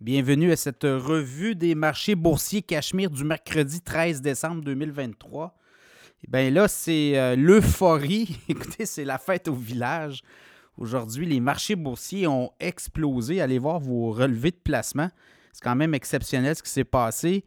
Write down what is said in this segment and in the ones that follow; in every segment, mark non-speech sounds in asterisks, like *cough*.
Bienvenue à cette revue des marchés boursiers Cachemire du mercredi 13 décembre 2023. Bien là, c'est euh, l'euphorie. *laughs* Écoutez, c'est la fête au village. Aujourd'hui, les marchés boursiers ont explosé. Allez voir vos relevés de placement. C'est quand même exceptionnel ce qui s'est passé.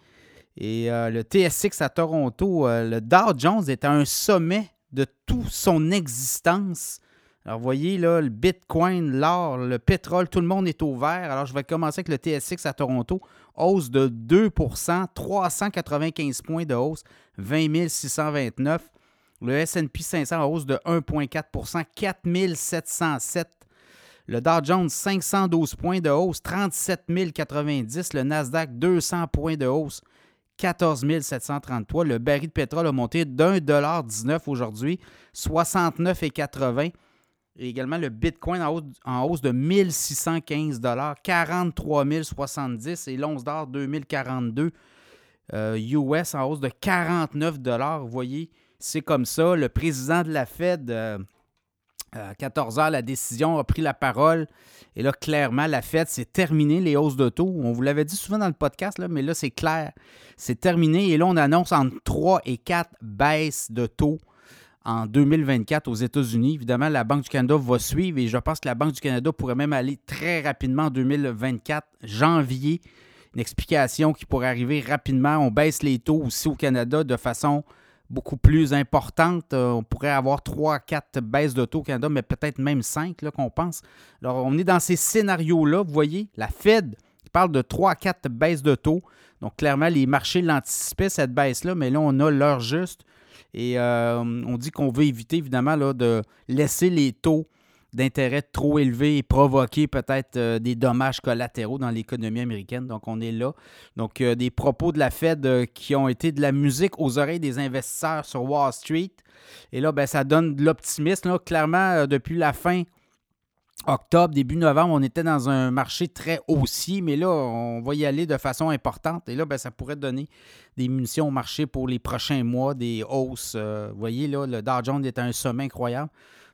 Et euh, le TSX à Toronto, euh, le Dow Jones est à un sommet de toute son existence alors, vous voyez, le Bitcoin, l'or, le pétrole, tout le monde est au vert. Alors, je vais commencer avec le TSX à Toronto. Hausse de 2% 395 points de hausse, 20 629. Le SP 500 hausse de 1,4% 4 707. Le Dow Jones, 512 points de hausse, 37 090. Le Nasdaq, 200 points de hausse, 14 733. Le baril de pétrole a monté d'1,19 aujourd'hui, 69,80 et également le Bitcoin en hausse, de 1615 43 070 et l'once d'or 2042 US en hausse de 49 Vous voyez, c'est comme ça. Le président de la Fed, euh, à 14 h la décision a pris la parole. Et là, clairement, la Fed, c'est terminé les hausses de taux. On vous l'avait dit souvent dans le podcast, là, mais là, c'est clair. C'est terminé. Et là, on annonce entre 3 et 4 baisses de taux en 2024 aux États-Unis. Évidemment, la Banque du Canada va suivre et je pense que la Banque du Canada pourrait même aller très rapidement en 2024, janvier. Une explication qui pourrait arriver rapidement. On baisse les taux aussi au Canada de façon beaucoup plus importante. Euh, on pourrait avoir 3 4 baisses de taux au Canada, mais peut-être même 5 qu'on pense. Alors, on est dans ces scénarios-là. Vous voyez, la Fed parle de 3 4 baisses de taux. Donc, clairement, les marchés l'anticipaient, cette baisse-là, mais là, on a l'heure juste. Et euh, on dit qu'on veut éviter évidemment de laisser les taux d'intérêt trop élevés et provoquer peut-être euh, des dommages collatéraux dans l'économie américaine. Donc, on est là. Donc, euh, des propos de la Fed qui ont été de la musique aux oreilles des investisseurs sur Wall Street. Et là, ben, ça donne de l'optimisme. Clairement, depuis la fin octobre, début novembre, on était dans un marché très haussier, mais là, on va y aller de façon importante. Et là, ben, ça pourrait donner des munitions au marché pour les prochains mois, des hausses. Euh, vous voyez, là, le Dow Jones est à un sommet incroyable.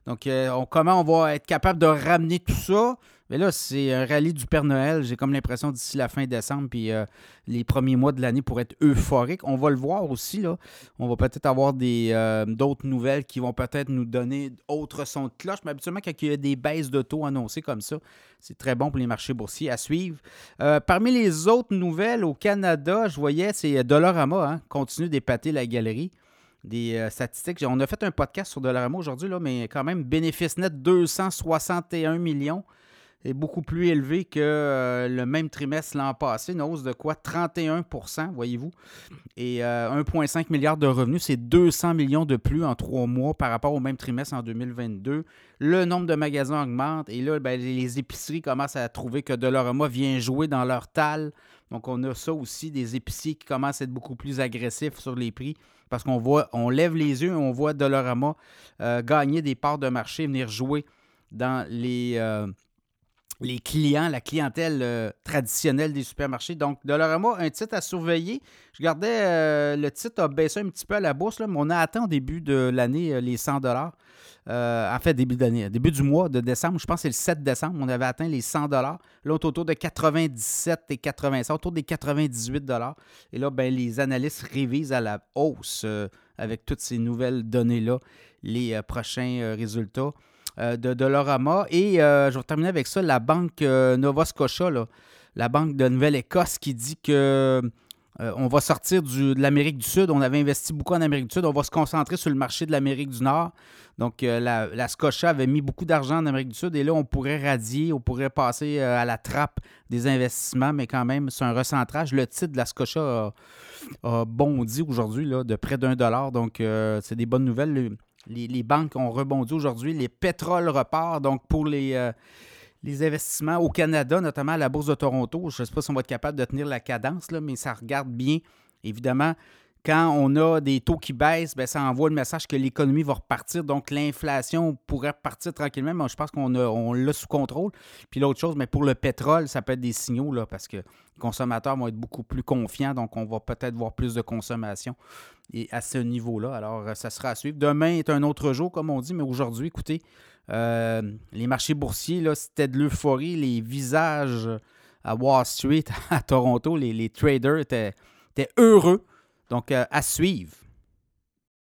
Donc, euh, comment on va être capable de ramener tout ça? Mais là, c'est un rallye du Père Noël. J'ai comme l'impression d'ici la fin décembre, puis euh, les premiers mois de l'année pour être euphorique. On va le voir aussi. Là. On va peut-être avoir euh, d'autres nouvelles qui vont peut-être nous donner autres sons de cloche. Mais habituellement, quand il y a des baisses de taux annoncées comme ça, c'est très bon pour les marchés boursiers à suivre. Euh, parmi les autres nouvelles au Canada, je voyais, c'est Dollarama, hein, continue d'épater la galerie des statistiques. On a fait un podcast sur Dollarama aujourd'hui, mais quand même, bénéfice net 261 millions est beaucoup plus élevé que euh, le même trimestre l'an passé, une hausse de quoi? 31% voyez-vous. Et 1,5 euh, milliard de revenus, c'est 200 millions de plus en trois mois par rapport au même trimestre en 2022. Le nombre de magasins augmente et là, ben, les épiceries commencent à trouver que Dolorama vient jouer dans leur tal. Donc, on a ça aussi, des épiciers qui commencent à être beaucoup plus agressifs sur les prix parce qu'on voit, on lève les yeux et on voit Dolorama euh, gagner des parts de marché, venir jouer dans les les clients, la clientèle euh, traditionnelle des supermarchés. Donc, Dollarama, un titre à surveiller. Je regardais, euh, le titre a baissé un petit peu à la bourse, là, mais on a atteint au début de l'année euh, les 100 dollars. en fait, début d'année, début du mois de décembre, je pense que c'est le 7 décembre, on avait atteint les 100 dollars. L'autre autour de 97 et 85, autour des 98 dollars. Et là, ben, les analystes révisent à la hausse avec toutes ces nouvelles données-là les prochains résultats. Euh, de Dolorama. Et euh, je vais terminer avec ça, la banque euh, Nova Scotia, la banque de Nouvelle-Écosse, qui dit que on va sortir de l'Amérique du Sud. On avait investi beaucoup en Amérique du Sud. On va se concentrer sur le marché de l'Amérique du Nord. Donc, la, Scotia avait mis beaucoup d'argent en Amérique du Sud et là, on pourrait radier, on pourrait passer à la trappe des investissements, mais quand même, c'est un recentrage. Le titre de la Scotia a, bondi aujourd'hui de près d'un dollar. Donc, c'est des bonnes nouvelles. Les, banques ont rebondi aujourd'hui. Les pétroles repartent. Donc, pour les, euh, investissements au Canada, notamment à la Bourse de Toronto, je ne sais pas si on va être capable de tenir la cadence, mais ça regarde bien. Évidemment, quand on a des taux qui baissent, bien, ça envoie le message que l'économie va repartir. Donc, l'inflation pourrait repartir tranquillement, mais je pense qu'on on l'a sous contrôle. Puis l'autre chose, mais pour le pétrole, ça peut être des signaux là, parce que les consommateurs vont être beaucoup plus confiants. Donc, on va peut-être voir plus de consommation et à ce niveau-là. Alors, euh, ça sera à suivre. Demain est un autre jour, comme on dit, mais aujourd'hui, écoutez, euh, les marchés boursiers, c'était de l'euphorie, les visages à Wall Street, *laughs* à Toronto. Les, traders étaient heureux. Donc, euh, à suivre.